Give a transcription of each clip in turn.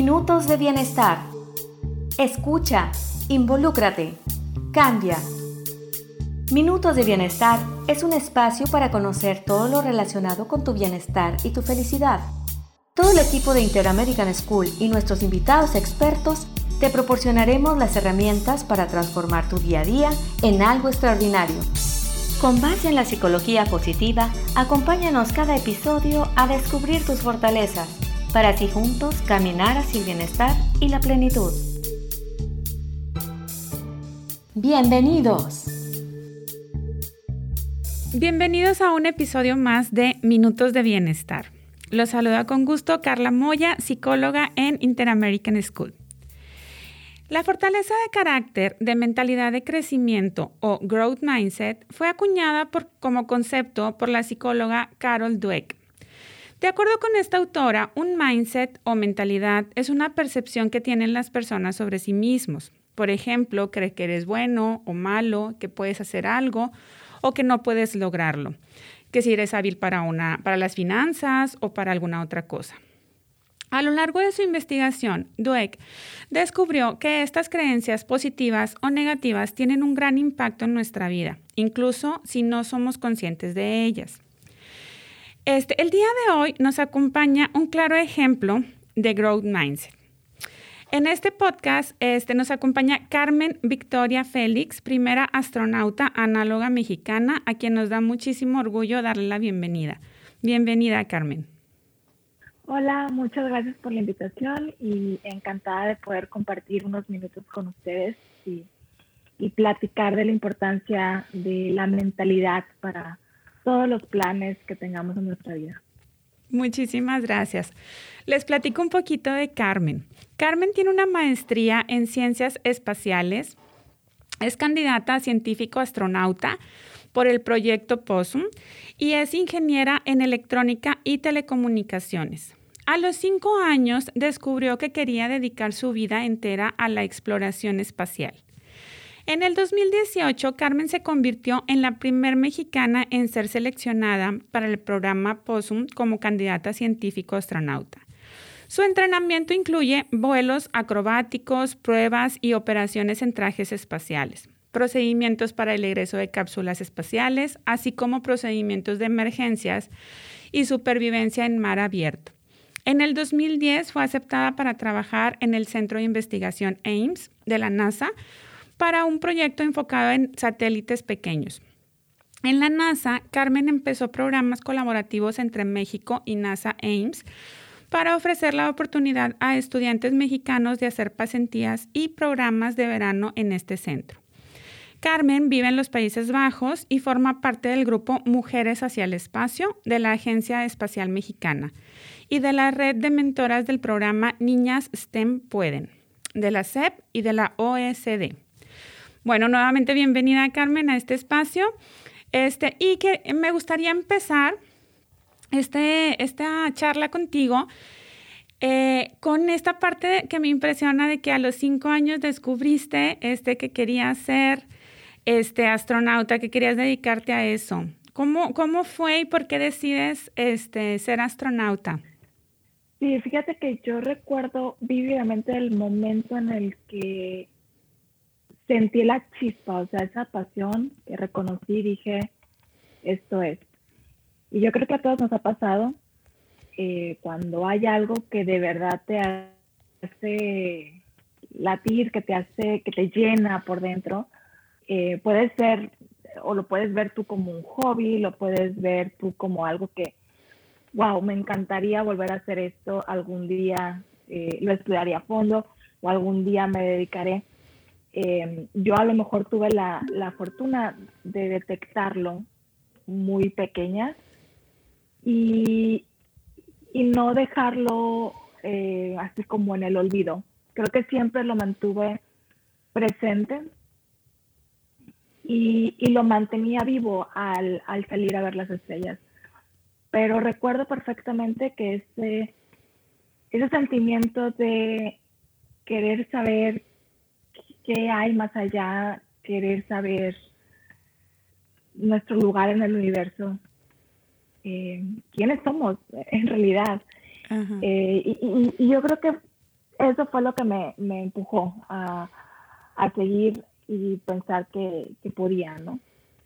Minutos de bienestar. Escucha, involúcrate, cambia. Minutos de bienestar es un espacio para conocer todo lo relacionado con tu bienestar y tu felicidad. Todo el equipo de Interamerican School y nuestros invitados expertos te proporcionaremos las herramientas para transformar tu día a día en algo extraordinario. Con base en la psicología positiva, acompáñanos cada episodio a descubrir tus fortalezas para así juntos caminar hacia el bienestar y la plenitud. Bienvenidos. Bienvenidos a un episodio más de Minutos de Bienestar. Los saluda con gusto Carla Moya, psicóloga en Interamerican School. La fortaleza de carácter de mentalidad de crecimiento o growth mindset fue acuñada como concepto por la psicóloga Carol Dweck de acuerdo con esta autora, un mindset o mentalidad es una percepción que tienen las personas sobre sí mismos. Por ejemplo, creer que eres bueno o malo, que puedes hacer algo o que no puedes lograrlo, que si eres hábil para, una, para las finanzas o para alguna otra cosa. A lo largo de su investigación, Dweck descubrió que estas creencias positivas o negativas tienen un gran impacto en nuestra vida, incluso si no somos conscientes de ellas. Este, el día de hoy nos acompaña un claro ejemplo de Growth Mindset. En este podcast este, nos acompaña Carmen Victoria Félix, primera astronauta análoga mexicana, a quien nos da muchísimo orgullo darle la bienvenida. Bienvenida, Carmen. Hola, muchas gracias por la invitación y encantada de poder compartir unos minutos con ustedes y, y platicar de la importancia de la mentalidad para todos los planes que tengamos en nuestra vida. Muchísimas gracias. Les platico un poquito de Carmen. Carmen tiene una maestría en ciencias espaciales, es candidata a científico astronauta por el proyecto POSUM y es ingeniera en electrónica y telecomunicaciones. A los cinco años descubrió que quería dedicar su vida entera a la exploración espacial. En el 2018, Carmen se convirtió en la primer mexicana en ser seleccionada para el programa POSUM como candidata científico astronauta. Su entrenamiento incluye vuelos acrobáticos, pruebas y operaciones en trajes espaciales, procedimientos para el egreso de cápsulas espaciales, así como procedimientos de emergencias y supervivencia en mar abierto. En el 2010 fue aceptada para trabajar en el Centro de Investigación Ames de la NASA, para un proyecto enfocado en satélites pequeños. En la NASA, Carmen empezó programas colaborativos entre México y NASA Ames para ofrecer la oportunidad a estudiantes mexicanos de hacer pasentías y programas de verano en este centro. Carmen vive en los Países Bajos y forma parte del grupo Mujeres hacia el Espacio de la Agencia Espacial Mexicana y de la red de mentoras del programa Niñas STEM Pueden, de la SEP y de la OSD. Bueno, nuevamente bienvenida Carmen a este espacio. Este, y que me gustaría empezar este, esta charla contigo eh, con esta parte que me impresiona de que a los cinco años descubriste este, que querías ser este, astronauta, que querías dedicarte a eso. ¿Cómo, cómo fue y por qué decides este, ser astronauta? Sí, fíjate que yo recuerdo vívidamente el momento en el que sentí la chispa, o sea, esa pasión que reconocí y dije, esto es. Y yo creo que a todos nos ha pasado eh, cuando hay algo que de verdad te hace latir, que te hace, que te llena por dentro, eh, puede ser, o lo puedes ver tú como un hobby, lo puedes ver tú como algo que, wow, me encantaría volver a hacer esto, algún día eh, lo estudiaré a fondo o algún día me dedicaré Em, yo a lo mejor tuve la, fortuna de detectarlo muy pequeña y, no dejarlo eh, así como en el olvido. Creo que siempre lo mantuve presente y, lo mantenía vivo al, al, salir a ver las estrellas. Pero recuerdo perfectamente que ese, ese sentimiento de querer saber qué hay más allá, querer saber nuestro lugar en el universo, eh, quiénes somos en realidad. Eh, y, yo creo que eso fue lo que me, me empujó a, a, seguir y pensar que, que podía, ¿no?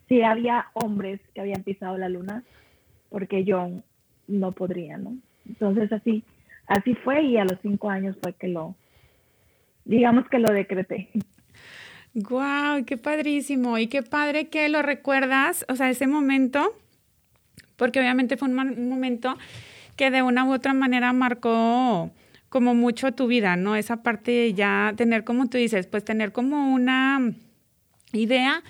Sí había hombres que habían pisado la luna, porque yo no podría, ¿no? Entonces así, así fue y a los cinco años fue que lo, digamos que lo decreté. ¡Guau! ¡Qué padrísimo! Y qué padre que lo recuerdas, o sea, ese momento, porque obviamente fue un, momento que de una u otra manera marcó como mucho tu vida, ¿no? Esa parte de ya tener, como tú dices, pues tener como una idea,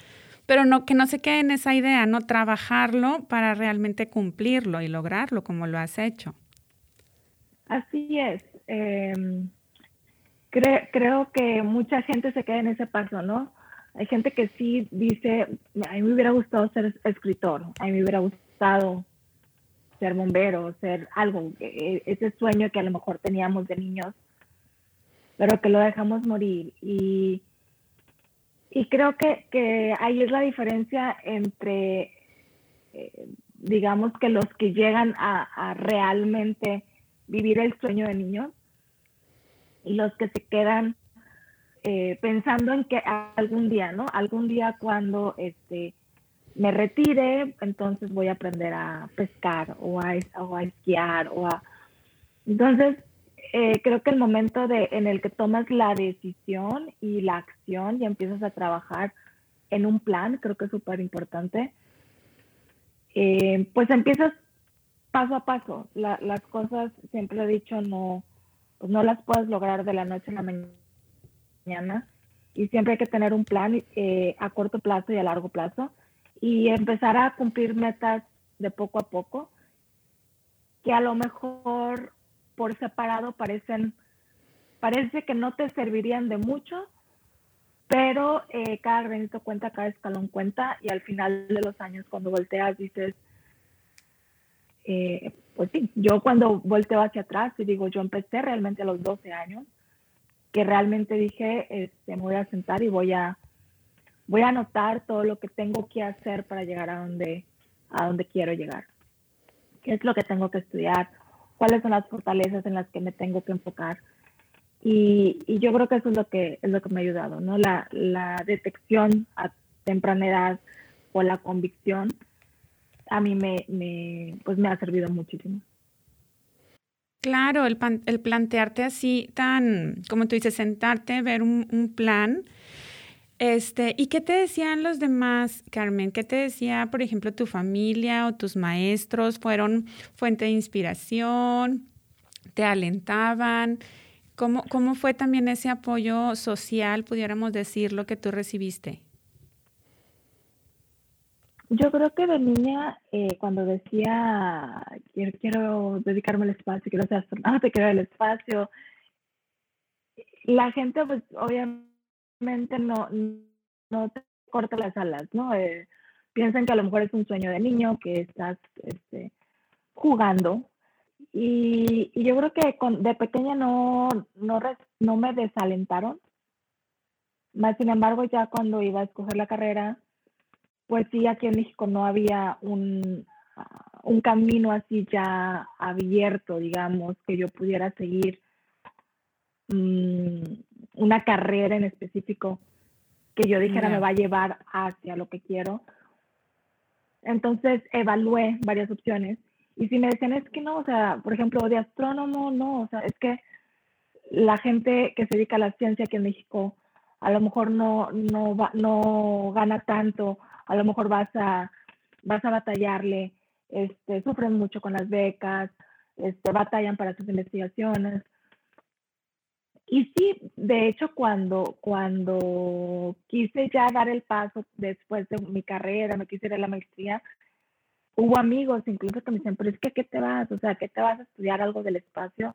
pero no que no se quede en esa idea, no trabajarlo para realmente cumplirlo y lograrlo como lo has hecho. Así es. Em, creo que mucha gente se queda en ese paso, ¿no? Hay gente que sí dice, a mí me hubiera gustado ser escritor, a mí me hubiera gustado ser bombero, ser algo, e, ese sueño que a lo mejor teníamos de niños, pero que lo dejamos morir. Y, y creo que, que ahí es la diferencia entre, eh, digamos, que los que llegan a realmente vivir el sueño de niños y los que se quedan eh, pensando en que algún día, ¿no? Algún día cuando este, me retire, entonces voy a aprender a pescar o a, esquiar o a... Entonces, eh, creo que el momento de, en el que tomas la decisión y la acción y empiezas a trabajar en un plan, creo que es súper importante, eh, pues empiezas paso a paso. las cosas, siempre he dicho, no, pues no las puedes lograr de la noche a la mañana. Y siempre hay que tener un plan eh, a corto plazo y a largo plazo. Y empezar a cumplir metas de poco a poco que a lo mejor por separado parecen parece que no te servirían de mucho pero eh, cada granito cuenta cada escalón cuenta y al final de los años cuando volteas dices eh, pues sí, yo cuando volteo hacia atrás y digo, yo empecé realmente a los 12 años, que realmente dije, este, me voy a sentar y voy a, voy a anotar todo lo que tengo que hacer para llegar a donde, a donde quiero llegar. ¿Qué es lo que tengo que estudiar? ¿Cuáles son las fortalezas en las que me tengo que enfocar? Y, y yo creo que eso es lo que, es lo que me ha ayudado, ¿no? La, la detección a temprana edad o la convicción a mí me, me, pues me ha servido muchísimo. Claro, el, el, plantearte así tan, como tú dices, sentarte, ver un, plan. Este, ¿Y qué te decían los demás, Carmen? ¿Qué te decía, por ejemplo, tu familia o tus maestros? ¿Fueron fuente de inspiración? ¿Te alentaban? ¿Cómo, cómo fue también ese apoyo social, pudiéramos decir, lo que tú recibiste? Yo creo que de niña, eh, cuando decía, quiero, quiero dedicarme al espacio, quiero ser astronauta, quiero el espacio, la gente pues obviamente no, no te corta las alas, ¿no? Eh, piensan que a lo mejor es un sueño de niño, que estás este, jugando. Y, yo creo que con, de pequeña no, no, no me desalentaron. Más sin embargo, ya cuando iba a escoger la carrera, pues sí, aquí en México no había un, un camino así ya abierto, digamos, que yo pudiera seguir mm, una carrera en específico que yo dijera me va a llevar hacia lo que quiero. Entonces evalué varias opciones y si me decían es que no, o sea, por ejemplo, de astrónomo, no, o sea, es que la gente que se dedica a la ciencia aquí en México a lo mejor no, no, va, no gana tanto a lo mejor vas a, vas a batallarle, este, sufren mucho con las becas, este, batallan para sus investigaciones. Y sí, de hecho, cuando, cuando quise ya dar el paso después de mi carrera, me quise ir a la maestría, hubo amigos incluso que me dicen, pero es que ¿qué te vas? O sea, ¿qué te vas a estudiar algo del espacio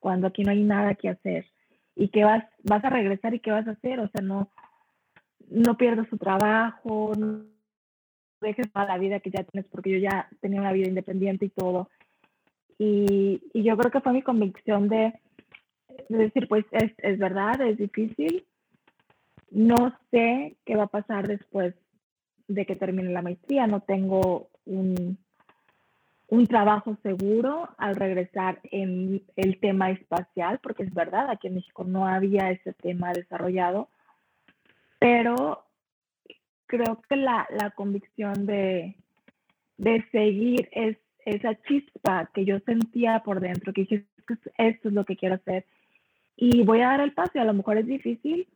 cuando aquí no hay nada que hacer? ¿Y qué vas, vas a regresar y qué vas a hacer? O sea, no, no pierdas tu trabajo, no dejes toda la vida que ya tienes, porque yo ya tenía una vida independiente y todo. Y, y yo creo que fue mi convicción de, decir, pues es, es, verdad, es difícil. No sé qué va a pasar después de que termine la maestría, no tengo un, un trabajo seguro al regresar en el tema espacial, porque es verdad, aquí en México no había ese tema desarrollado, pero creo que la, convicción de, seguir es, esa chispa que yo sentía por dentro, que dije, esto es lo que quiero hacer, y voy a dar el paso, a lo mejor es difícil,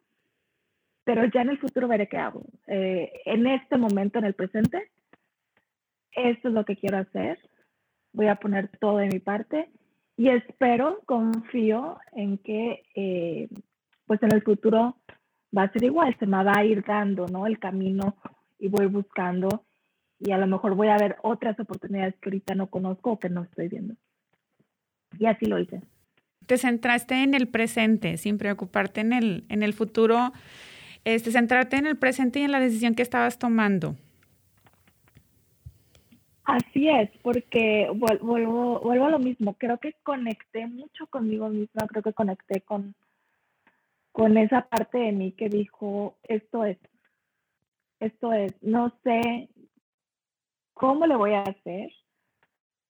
pero ya en el futuro veré qué hago. Eh, en este momento, en el presente, esto es lo que quiero hacer voy a poner todo de mi parte y espero, confío en que eh, pues en el futuro va a ser igual, se me va a ir dando, ¿no? El camino y voy buscando y a lo mejor voy a ver otras oportunidades que ahorita no conozco o que no estoy viendo. Y así lo hice. Te centraste en el presente, sin preocuparte en el, en el futuro, este, centrarte en el presente y en la decisión que estabas tomando. Así es, porque vuelvo, vuelvo a lo mismo. Creo que conecté mucho conmigo misma, creo que conecté con, con esa parte de mí que dijo, esto es, esto es, no sé cómo le voy a hacer,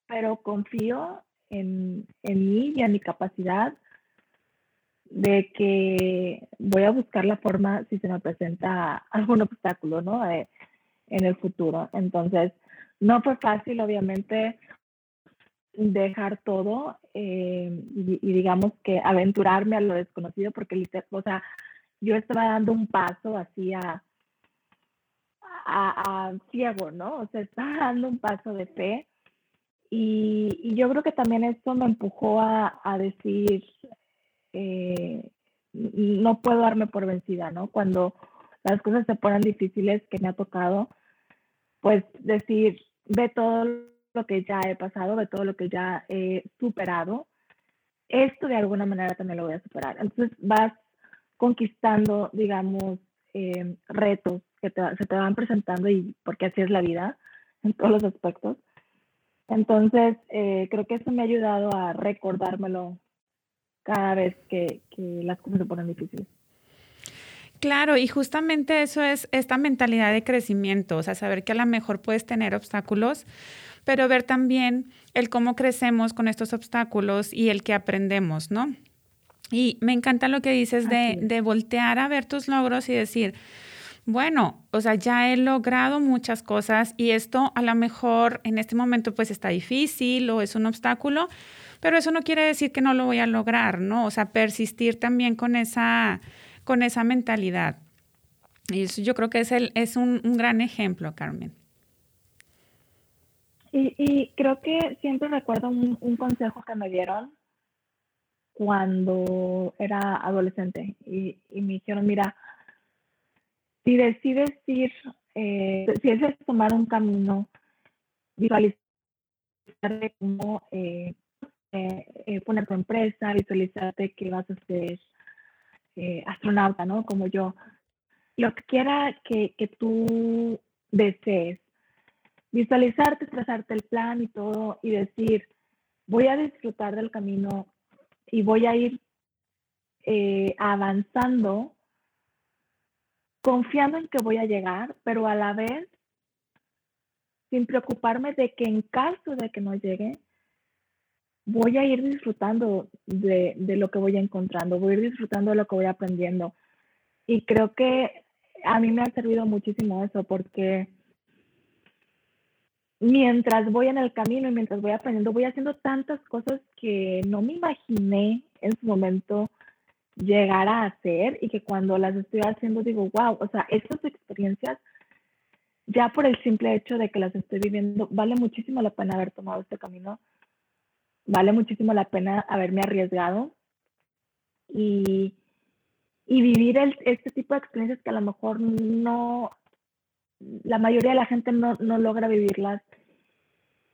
pero confío en, en mí y en mi capacidad de que voy a buscar la forma si se me presenta algún obstáculo, ¿no? Eh, en el futuro. Entonces, no fue fácil, obviamente, dejar todo eh, y, digamos que aventurarme a lo desconocido, porque, o sea, yo estaba dando un paso así a, a, ciego, ¿no? O sea, estaba dando un paso de fe. Y, yo creo que también esto me empujó a, decir, eh, no puedo darme por vencida, ¿no? Cuando las cosas se ponen difíciles que me ha tocado, pues decir, ve todo lo que ya he pasado, ve todo lo que ya he superado, esto de alguna manera también lo voy a superar. Entonces vas conquistando, digamos, eh, retos que se te van presentando y porque así es la vida en todos los aspectos. Entonces, eh, creo que eso me ha ayudado a recordármelo cada vez que, que las cosas se ponen difíciles. Claro, y justamente eso es esta mentalidad de crecimiento, o sea, saber que a lo mejor puedes tener obstáculos, pero ver también el cómo crecemos con estos obstáculos y el que aprendemos, ¿no? Y me encanta lo que dices de, de voltear a ver tus logros y decir, bueno, o sea, ya he logrado muchas cosas y esto a lo mejor en este momento pues está difícil o es un obstáculo, pero eso no quiere decir que no lo voy a lograr, ¿no? O sea, persistir también con esa con esa mentalidad. Y eso yo creo que es, el, es un, gran ejemplo, Carmen. Y, creo que siempre recuerdo un, consejo que me dieron cuando era adolescente y, me dijeron, mira, si decides ir, eh, si decides tomar un camino, visualizar cómo eh, eh, poner tu empresa, visualizarte que vas a eh, astronauta, ¿no? Como yo. Lo que quiera que, que tú desees, visualizarte, trazarte el plan y todo y decir, voy a disfrutar del camino y voy a ir eh, avanzando, confiando en que voy a llegar, pero a la vez sin preocuparme de que en caso de que no llegue, voy a ir disfrutando de, lo que voy encontrando, voy a ir disfrutando de lo que voy aprendiendo. Y creo que a mí me ha servido muchísimo eso porque mientras voy en el camino y mientras voy aprendiendo, voy haciendo tantas cosas que no me imaginé en su momento llegar a hacer y que cuando las estoy haciendo digo, wow, o sea, estas experiencias, ya por el simple hecho de que las estoy viviendo, vale muchísimo la pena haber tomado este camino vale muchísimo la pena haberme arriesgado y, vivir este tipo de experiencias que a lo mejor no, la mayoría de la gente no, logra vivirlas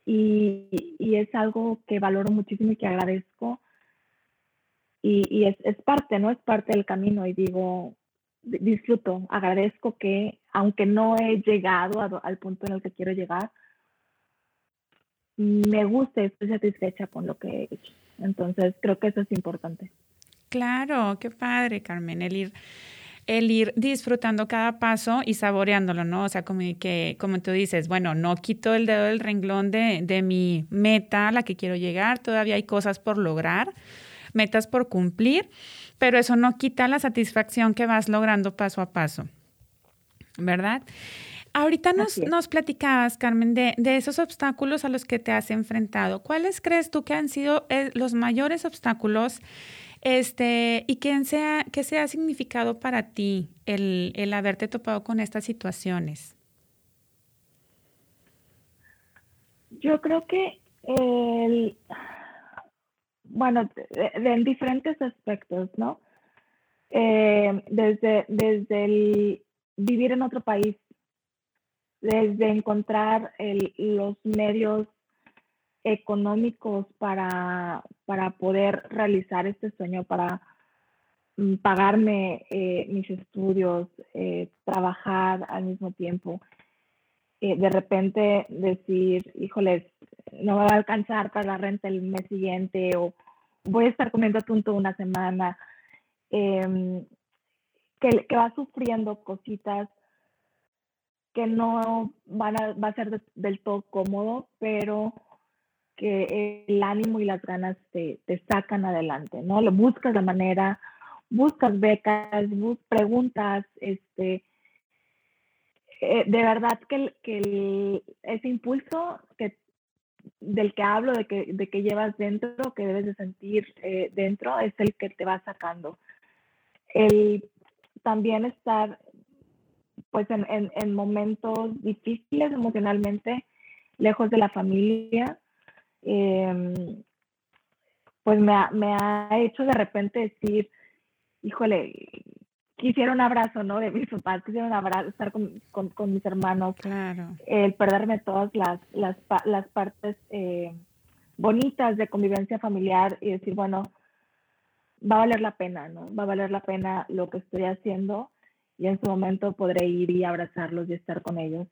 y, es algo que valoro muchísimo y que agradezco y, es, es, parte, ¿no? Es parte del camino y digo, disfruto, agradezco que aunque no he llegado al punto en el que quiero llegar, me gusta y estoy satisfecha con lo que he hecho. Entonces, creo que eso es importante. Claro, qué padre, Carmen, el ir el ir disfrutando cada paso y saboreándolo, ¿no? O sea, como que, como tú dices, bueno, no quito el dedo del renglón de, de mi meta a la que quiero llegar, todavía hay cosas por lograr, metas por cumplir, pero eso no quita la satisfacción que vas logrando paso a paso, ¿verdad? Ahorita nos, nos platicabas, Carmen, de, de, esos obstáculos a los que te has enfrentado. ¿Cuáles crees tú que han sido eh, los mayores obstáculos este, y qué sea, qué se ha significado para ti el, el haberte topado con estas situaciones? Yo creo que el, bueno, en diferentes aspectos, ¿no? Eh, desde, desde el vivir en otro país desde encontrar los medios económicos para, para poder realizar este sueño, para mm, pagarme eh, mis estudios, eh, trabajar al mismo tiempo. Eh, de repente decir, híjoles, no me va a alcanzar para la renta el mes siguiente o voy a estar comiendo atún toda una semana. Em, que, que va sufriendo cositas que no van a, va a ser del todo cómodo, pero que el ánimo y las ganas te, te sacan adelante, ¿no? Lo buscas la manera, buscas becas, bus, preguntas, este, eh, de verdad que, que ese impulso que, del que hablo, de que, de que llevas dentro, que debes de sentir eh, dentro, es el que te va sacando. El también estar pues en, en, momentos difíciles emocionalmente, lejos de la familia, em, pues me ha, me ha, hecho de repente decir, híjole, quisiera un abrazo, ¿no? De mis papás, quisiera un abrazo, estar con, con, mis hermanos, claro. el perderme todas las, las, las partes eh, bonitas de convivencia familiar y decir, bueno, va a valer la pena, ¿no? Va a valer la pena lo que estoy haciendo y en su momento podré ir y abrazarlos y estar con ellos.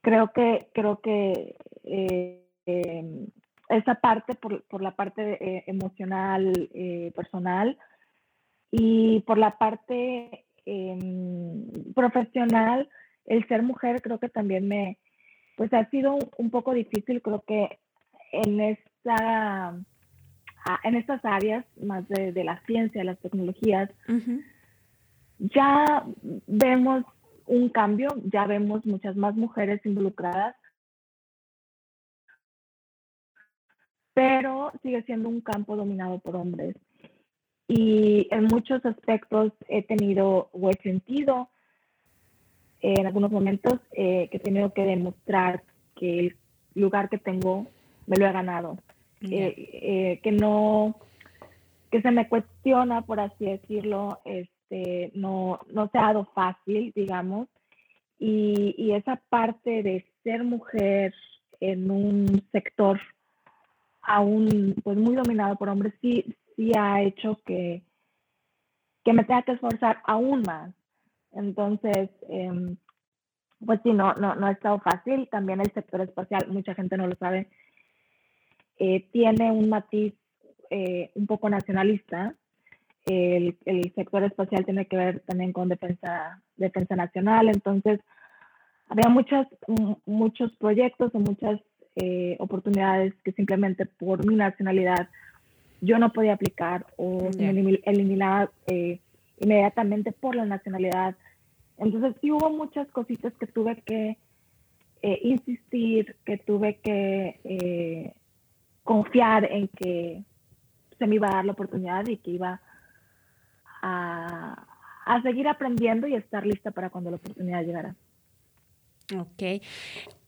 Creo que, creo que eh, em, esa parte, por, por la parte eh, emocional, eh, personal, y por la parte em, profesional, el ser mujer creo que también me, pues ha sido un, poco difícil, creo que en esta en estas áreas más de, de la ciencia, las tecnologías, ya vemos un cambio, ya vemos muchas más mujeres involucradas, pero sigue siendo un campo dominado por hombres. Y en muchos aspectos he tenido o he sentido en algunos momentos eh, que he tenido que demostrar que el lugar que tengo me lo he ganado. Eh, eh, que no, que se me cuestiona, por así decirlo, es este, no, no se ha dado fácil, digamos, y, esa parte de ser mujer en un sector aún pues muy dominado por hombres sí, sí ha hecho que, que me tenga que esforzar aún más. Entonces, em, pues sí, no, no, no ha estado fácil. También el sector espacial, mucha gente no lo sabe, eh, tiene un matiz eh, un poco nacionalista el, el, sector espacial tiene que ver también con defensa, defensa nacional, entonces había muchas, muchos proyectos o muchas eh, oportunidades que simplemente por mi nacionalidad yo no podía aplicar o me eliminaba eh, inmediatamente por la nacionalidad. Entonces sí hubo muchas cositas que tuve que eh, insistir, que tuve que confiar en que se me iba a dar la oportunidad y que iba a, seguir aprendiendo y estar lista para cuando la oportunidad llegara. Ok.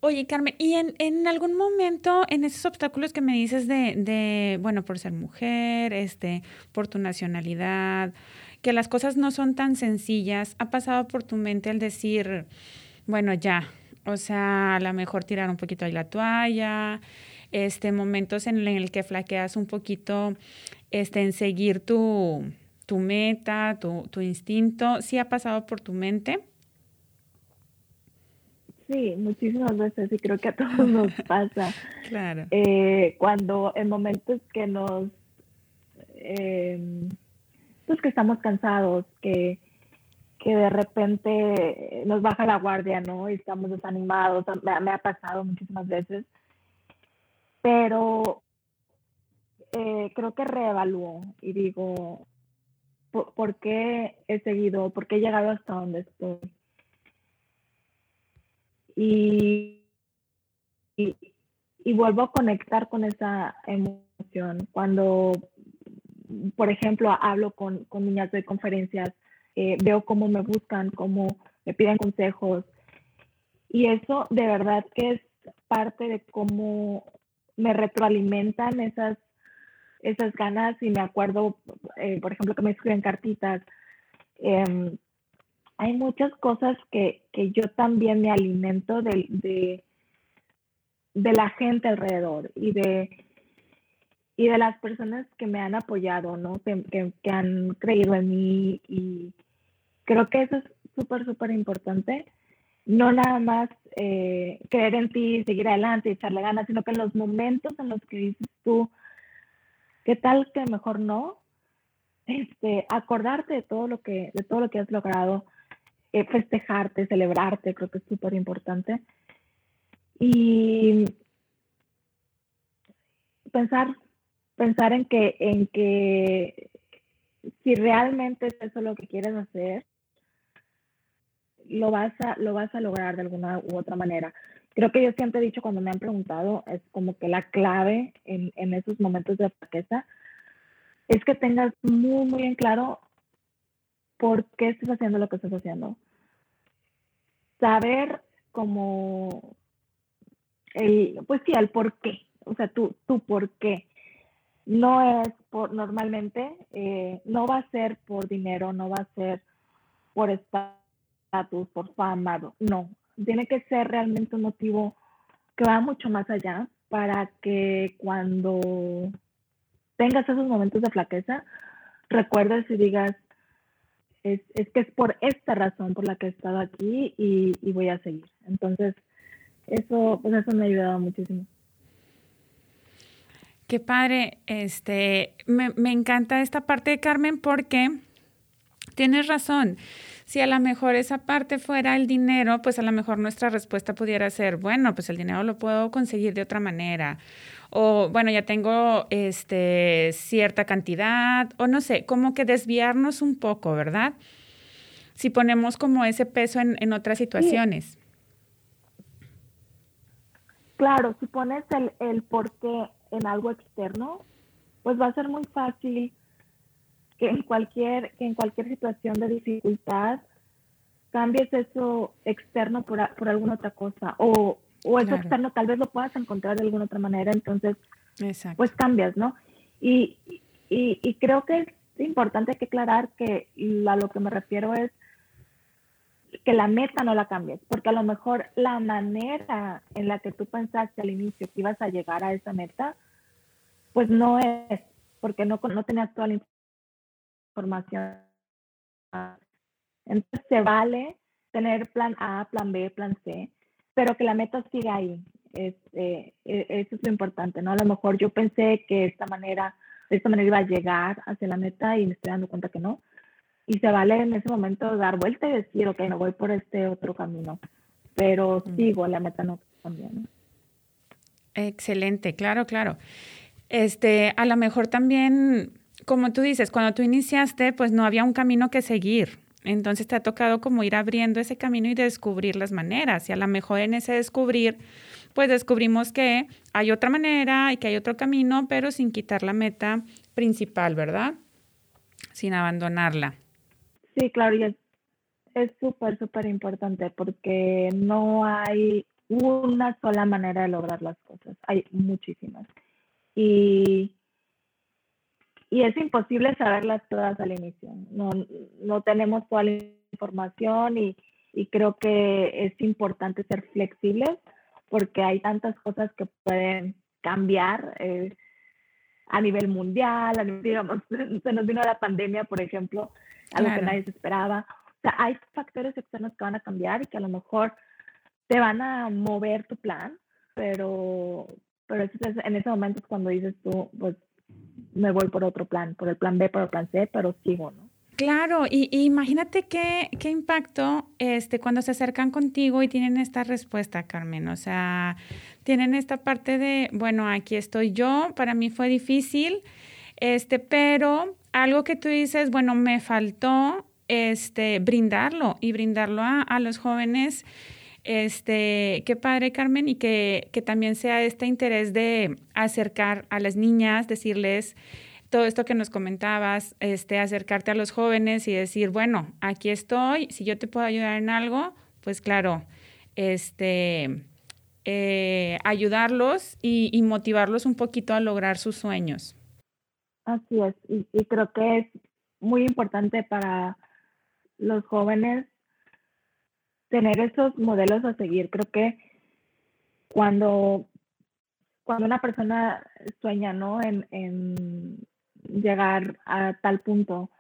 Oye, Carmen, ¿y en, en, algún momento en esos obstáculos que me dices de, de, bueno, por ser mujer, este, por tu nacionalidad, que las cosas no son tan sencillas, ha pasado por tu mente el decir, bueno, ya, o sea, a lo mejor tirar un poquito ahí la toalla, este, momentos en el que flaqueas un poquito, este, en seguir tu, tu meta, tu, tu instinto, ¿sí ha pasado por tu mente? Sí, muchísimas veces y creo que a todos nos pasa. claro. Eh, cuando en momentos que nos, eh, pues que estamos cansados, que, que de repente nos baja la guardia, ¿no? Y estamos desanimados, me, ha pasado muchísimas veces, pero eh, creo que reevalúo y digo, ¿por, qué he seguido? ¿Por qué he llegado hasta donde estoy? Y, y, vuelvo a conectar con esa emoción. Cuando, por ejemplo, hablo con, con niñas de conferencias, eh, veo cómo me buscan, cómo me piden consejos. Y eso de verdad que es parte de cómo me retroalimentan esas esas ganas y me acuerdo, eh, por ejemplo, que me escriben cartitas. Em, hay muchas cosas que, que, yo también me alimento de, de, la gente alrededor y de, y de las personas que me han apoyado, ¿no? Que, que, han creído en mí y creo que eso es súper, súper importante. No nada más eh, creer en ti, seguir adelante y echarle ganas, sino que en los momentos en los que dices tú, ¿Qué tal que mejor no? Este, acordarte de todo lo que, de todo lo que has logrado, eh, festejarte, celebrarte, creo que es súper importante. Y pensar, pensar en que, en que si realmente es eso lo que quieres hacer, lo vas a, lo vas a lograr de alguna u otra manera. Creo que yo siempre he dicho cuando me han preguntado, es como que la clave en, en esos momentos de fraqueza es que tengas muy, muy en claro por qué estás haciendo lo que estás haciendo. Saber como el, pues sí, el por qué, o sea, tú, tú por qué. No es por, normalmente, eh, no va a ser por dinero, no va a ser por estatus, por fama, no tiene que ser realmente un motivo que va mucho más allá para que cuando tengas esos momentos de flaqueza, recuerdes y digas, es, que es por esta razón por la que he estado aquí y, voy a seguir. Entonces, eso, pues eso me ha ayudado muchísimo. Qué padre, este, me, me encanta esta parte de Carmen porque tienes razón. Si a lo mejor esa parte fuera el dinero, pues a lo mejor nuestra respuesta pudiera ser, bueno, pues el dinero lo puedo conseguir de otra manera. O bueno, ya tengo este, cierta cantidad, o no sé, como que desviarnos un poco, ¿verdad? Si ponemos como ese peso en, otras situaciones. Claro, si pones el, el por qué en algo externo, pues va a ser muy fácil que en cualquier, que en cualquier situación de dificultad cambies eso externo por, por alguna otra cosa o, o eso externo tal vez lo puedas encontrar de alguna otra manera, entonces pues cambias, ¿no? Y, y, y, creo que es importante que aclarar que a lo que me refiero es que la meta no la cambies, porque a lo mejor la manera en la que tú pensaste al inicio que ibas a llegar a esa meta, pues no es, porque no, no tenías toda la información. Entonces se vale tener plan A, plan B, plan C, pero que la meta siga ahí. Es, eh, e, eso es lo importante, ¿no? A lo mejor yo pensé que esta manera, de esta manera iba a llegar hacia la meta y me estoy dando cuenta que no. Y se vale en ese momento dar vuelta y decir, ok, no voy por este otro camino, pero sigo, la meta no cambia, Excelente, claro, claro. Este, a lo mejor también como tú dices, cuando tú iniciaste, pues no había un camino que seguir. Entonces te ha tocado como ir abriendo ese camino y descubrir las maneras. Y a lo mejor en ese descubrir, pues descubrimos que hay otra manera y que hay otro camino, pero sin quitar la meta principal, ¿verdad? Sin abandonarla. Sí, claro, y es súper, súper importante porque no hay una sola manera de lograr las cosas, hay muchísimas. Y y es imposible saberlas todas al inicio. No, no tenemos toda la información y, y, creo que es importante ser flexibles porque hay tantas cosas que pueden cambiar eh, a nivel mundial, a digamos, se nos vino la pandemia, por ejemplo, algo que nadie se esperaba. O sea, hay factores externos que van a cambiar y que a lo mejor te van a mover tu plan, pero, pero en ese momento es cuando dices tú, pues me voy por otro plan, por el plan B, por el plan C, pero sigo, ¿no? Claro, y, imagínate qué, qué, impacto este, cuando se acercan contigo y tienen esta respuesta, Carmen. O sea, tienen esta parte de, bueno, aquí estoy yo, para mí fue difícil, este, pero algo que tú dices, bueno, me faltó este, brindarlo y brindarlo a, a los jóvenes. Este, qué padre, Carmen, y que, que también sea este interés de acercar a las niñas, decirles, todo esto que nos comentabas, este, acercarte a los jóvenes y decir, bueno, aquí estoy, si yo te puedo ayudar en algo, pues claro, este, eh, ayudarlos y, motivarlos un poquito a lograr sus sueños. Así es, y, y creo que es muy importante para los jóvenes tener esos modelos a seguir. Creo que cuando, cuando una persona sueña ¿no? en, llegar a tal punto.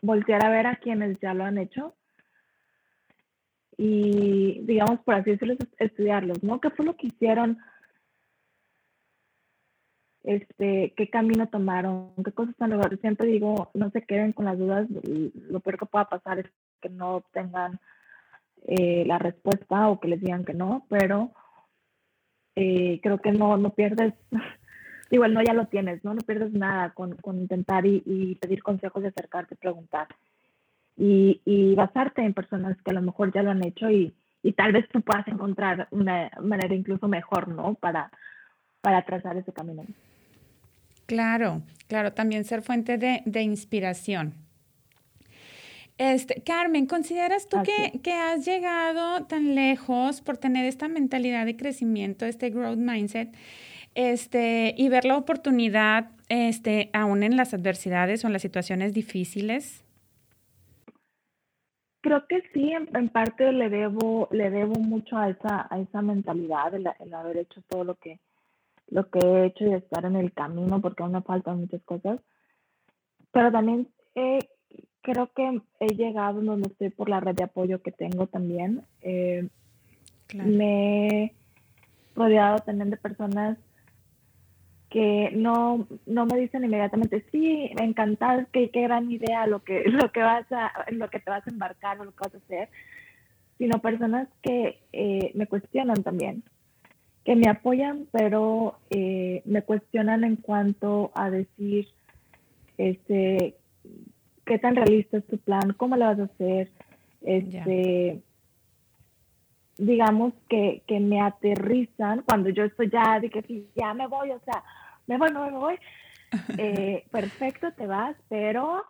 Voltear a ver a quienes ya lo han hecho y, digamos, por así decirlo, estudiarlos, ¿no? ¿Qué fue lo que hicieron? Este, qué camino tomaron, qué cosas están logrando. Siempre digo, no se queden con las dudas. Lo peor que pueda pasar es que no obtengan eh, la respuesta o que les digan que no, pero eh, creo que no, no pierdes igual no ya lo tienes, ¿no? No pierdes nada con, intentar y, pedir consejos y acercarte, preguntar. Y, y, basarte en personas que a lo mejor ya lo han hecho y, tal vez tú puedas encontrar una manera incluso mejor, ¿no? Para, para trazar ese camino. Claro, claro, también ser fuente de, inspiración. Este, Carmen, ¿consideras tú que, que, has llegado tan lejos por tener esta mentalidad de crecimiento, este growth mindset, este, y ver la oportunidad este, aún en las adversidades o en las situaciones difíciles? Creo que sí, en, parte le debo, le debo mucho a esa, a esa mentalidad, el, haber hecho todo lo que, lo que he hecho y estar en el camino, porque aún me faltan muchas cosas. Pero también creo que he llegado donde estoy por la red de apoyo que tengo también. Eh, me he rodeado también de personas que no, no me dicen inmediatamente, sí, me encanta, qué, qué gran idea lo que, lo que vas a, lo que te vas a embarcar o lo que vas a hacer, sino personas que eh, me cuestionan también, que me apoyan, pero eh, me cuestionan en cuanto a decir, este, qué tan realista es tu plan, cómo lo vas a hacer, este, digamos que, que me aterrizan cuando yo estoy ya de que sí, ya me voy, o sea, me voy, me voy, me voy. Eh, perfecto, te vas, pero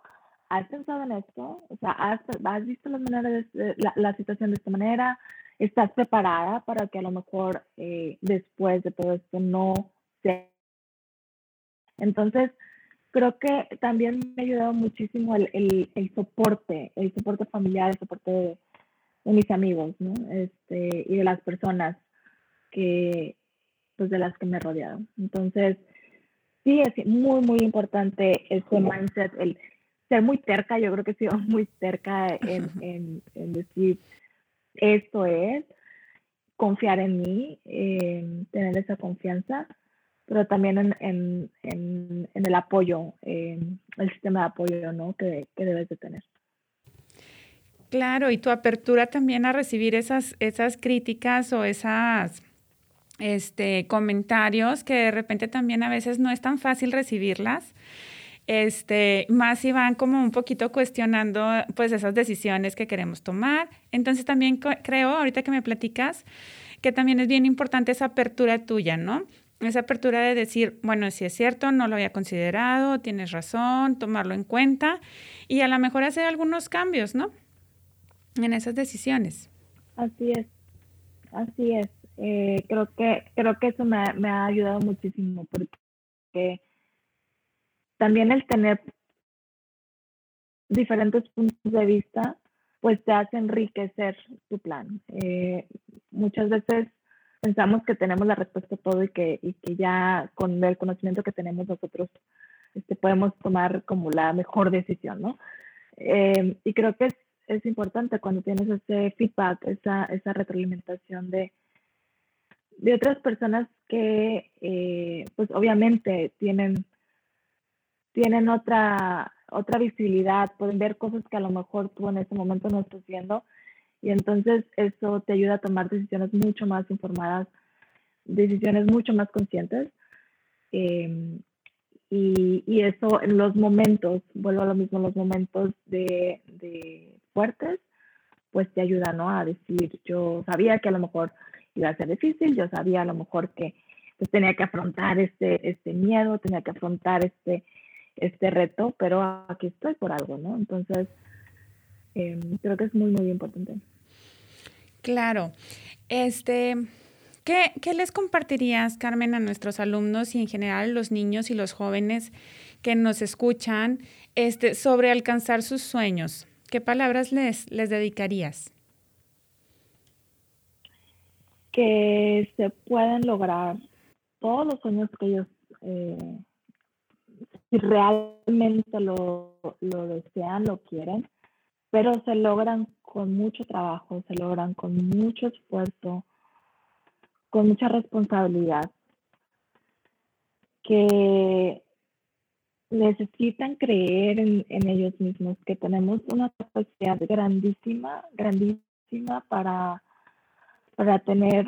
¿has pensado en esto? O sea, ¿has, has visto las maneras de, la, la, situación de esta manera? ¿Estás preparada para que a lo mejor eh, después de todo esto no sea? Entonces, creo que también me ha ayudado muchísimo el, el, el soporte, el soporte familiar, el soporte de, de mis amigos, ¿no? Este, y de las personas que, pues de las que me he rodeado. Entonces, sí, es muy, muy importante ese mindset, el ser muy terca, yo creo que he sido muy terca en, en, decir, esto es, confiar en mí, tener esa confianza, pero también en, en, en, el apoyo, el sistema de apoyo ¿no? que, que debes de tener. Claro, y tu apertura también a recibir esas, esas críticas o esas este, comentarios que de repente también a veces no es tan fácil recibirlas. Este, más si van como un poquito cuestionando pues esas decisiones que queremos tomar. Entonces también creo, ahorita que me platicas, que también es bien importante esa apertura tuya, ¿no? Esa apertura de decir, bueno, si es cierto, no lo había considerado, tienes razón, tomarlo en cuenta y a lo mejor hacer algunos cambios, ¿no? en esas decisiones. Así es, así es. Eh, creo que creo que eso me, ha ayudado muchísimo porque también el tener diferentes puntos de vista pues te hace enriquecer tu plan. Eh, muchas veces pensamos que tenemos la respuesta a todo y que, y que ya con el conocimiento que tenemos nosotros este, podemos tomar como la mejor decisión, ¿no? Eh, y creo que es es importante cuando tienes ese feedback, esa, esa retroalimentación de, de otras personas que, eh, pues obviamente tienen, tienen otra, otra visibilidad, pueden ver cosas que a lo mejor tú en ese momento no estás viendo. Y entonces eso te ayuda a tomar decisiones mucho más informadas, decisiones mucho más conscientes. Em, y, y, eso en los momentos, vuelvo a lo mismo, los momentos de, fuertes, pues te ayuda, ¿no? A decir, yo sabía que a lo mejor iba a ser difícil, yo sabía a lo mejor que pues, tenía que afrontar este, este miedo, tenía que afrontar este, este reto, pero aquí estoy por algo, ¿no? Entonces, em, creo que es muy, muy importante. Claro. Este, ¿qué, ¿qué, les compartirías, Carmen, a nuestros alumnos y en general los niños y los jóvenes que nos escuchan este, sobre alcanzar sus sueños? ¿Qué palabras les, les dedicarías? Que se pueden lograr todos los sueños que ellos eh, realmente lo, lo desean, lo quieren, pero se logran con mucho trabajo, se logran con mucho esfuerzo, con mucha responsabilidad, que necesitan creer en, ellos mismos, que tenemos una capacidad grandísima, grandísima para, para tener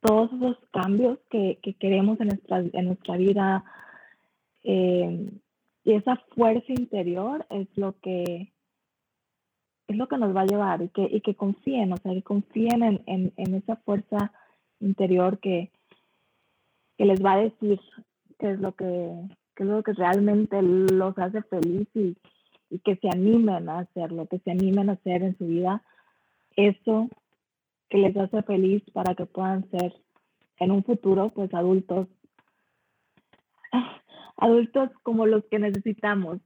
todos esos cambios que, queremos en nuestra, en nuestra vida. Eh, y esa fuerza interior es lo que es lo que nos va a llevar y que, y que confíen, o sea, que confíen en, en, esa fuerza interior que, que les va a decir qué es lo que, qué es lo que realmente los hace feliz y, y que se animen a hacerlo, que se animen a hacer en su vida eso que les hace feliz para que puedan ser en un futuro pues adultos adultos como los que necesitamos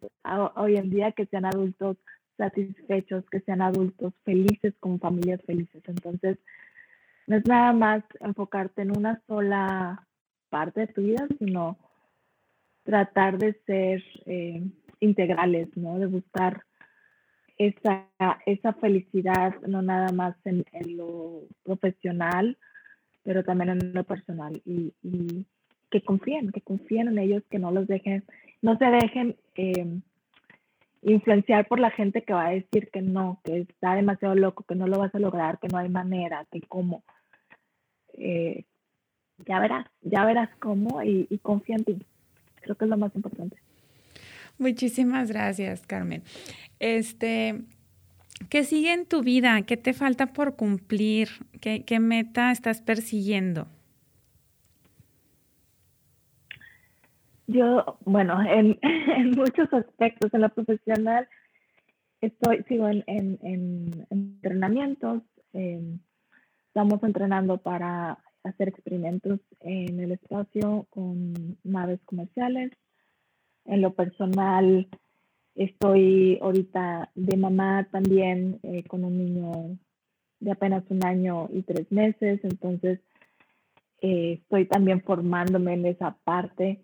hoy en día que sean adultos satisfechos, que sean adultos felices con familias felices. Entonces, no es nada más enfocarte en una sola parte de tu vida, sino tratar de ser eh, integrales, ¿no? De buscar esa, esa felicidad, no nada más en, lo profesional, pero también en lo personal. Y, que confíen, que confíen en ellos, que no los dejen, no se dejen eh, influenciar por la gente que va a decir que no, que está demasiado loco, que no lo vas a lograr, que no hay manera, que cómo. Eh, ya verás, ya verás cómo y, confía en ti. Creo que es lo más importante. Muchísimas gracias, Carmen. Este, ¿qué sigue en tu vida? ¿Qué te falta por cumplir? ¿Qué, qué meta estás persiguiendo? Yo, bueno, en, muchos aspectos, en la profesional, estoy, sigo en, en, entrenamientos, estamos entrenando para hacer experimentos en el espacio con naves comerciales. En lo personal, estoy ahorita de mamá también eh, con un niño de apenas un año y tres meses, entonces eh, estoy también formándome en esa parte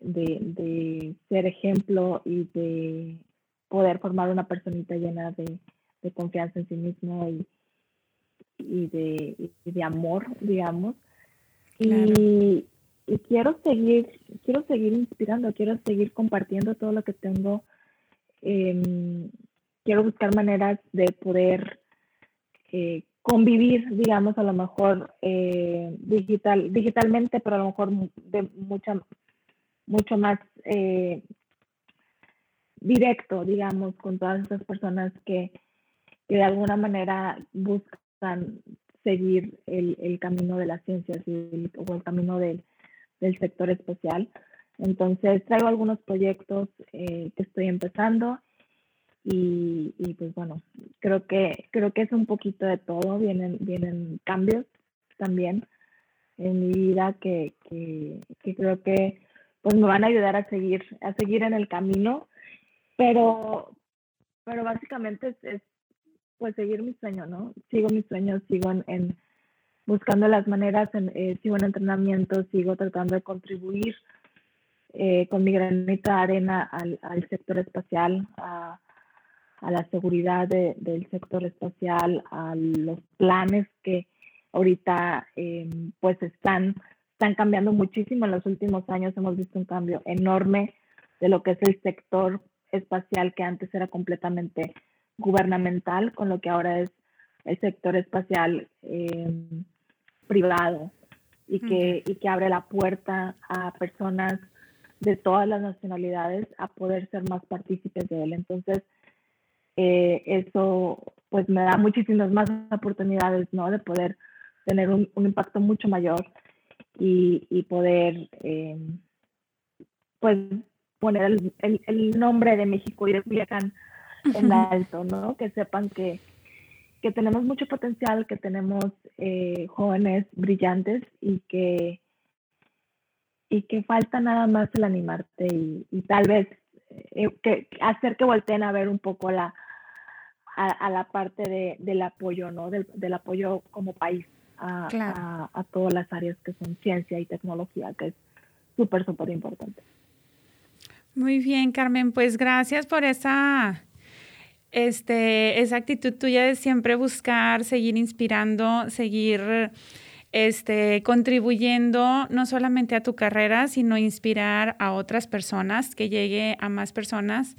de, ser ejemplo y de poder formar una personita llena de, confianza en sí mismo y, y, de, de amor, digamos. Y, quiero seguir, quiero seguir inspirando, quiero seguir compartiendo todo lo que tengo. Em, quiero buscar maneras de poder eh, convivir, digamos, a lo mejor eh, digital, digitalmente, pero a lo mejor de mucha mucho más eh, directo, digamos, con todas esas personas que, de alguna manera buscan seguir el, camino de las ciencias y o el camino del, sector espacial. Entonces traigo algunos proyectos eh, que estoy empezando y, pues bueno, creo que, creo que es un poquito de todo, vienen, vienen cambios también en mi vida que, que creo que pues me van a ayudar a seguir, a seguir en el camino, pero, pero básicamente es, pues seguir mi sueño, ¿no? Sigo mis sueños, sigo en, buscando las maneras, eh, sigo en entrenamiento, sigo tratando de contribuir eh, con mi granita de arena al, sector espacial, a, la seguridad del sector espacial, a los planes que ahorita eh, pues están están cambiando muchísimo en los últimos años. Hemos visto un cambio enorme de lo que es el sector espacial que antes era completamente gubernamental, con lo que ahora es el sector espacial em, privado y que, y que abre la puerta a personas de todas las nacionalidades a poder ser más partícipes de él. Entonces, eh, eso pues me da muchísimas más oportunidades, ¿no? De poder tener un, impacto mucho mayor y, y poder, em, pues, poner el, el, nombre de México y de Culiacán en alto, ¿no? Que sepan que, que tenemos mucho potencial, que tenemos eh, jóvenes brillantes y que, y que falta nada más el animarte y, y tal vez eh, que, hacer que volteen a ver un poco la, a, la parte de, del apoyo, ¿no? Del, del apoyo como país a, a, a, todas las áreas que son ciencia y tecnología, que es súper, súper importante. Muy bien, Carmen, pues gracias por esa este, esa actitud tuya de siempre buscar, seguir inspirando, seguir este, contribuyendo no solamente a tu carrera, sino inspirar a otras personas, que llegue a más personas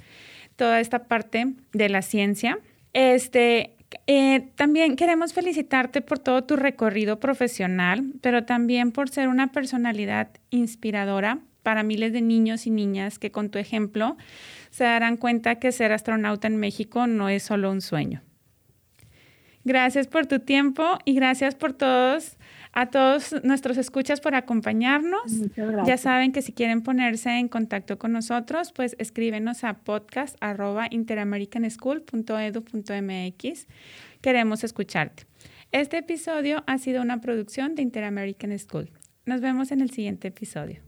toda esta parte de la ciencia. Este, eh, también queremos felicitarte por todo tu recorrido profesional, pero también por ser una personalidad inspiradora para miles de niños y niñas que con tu ejemplo se darán cuenta que ser astronauta en México no es solo un sueño. Gracias por tu tiempo y gracias por todos, a todos nuestros escuchas por acompañarnos. Ya saben que si quieren ponerse en contacto con nosotros, pues escríbenos a podcast.interamericanschool.edu.mx. Queremos escucharte. Este episodio ha sido una producción de Interamerican School. Nos vemos en el siguiente episodio.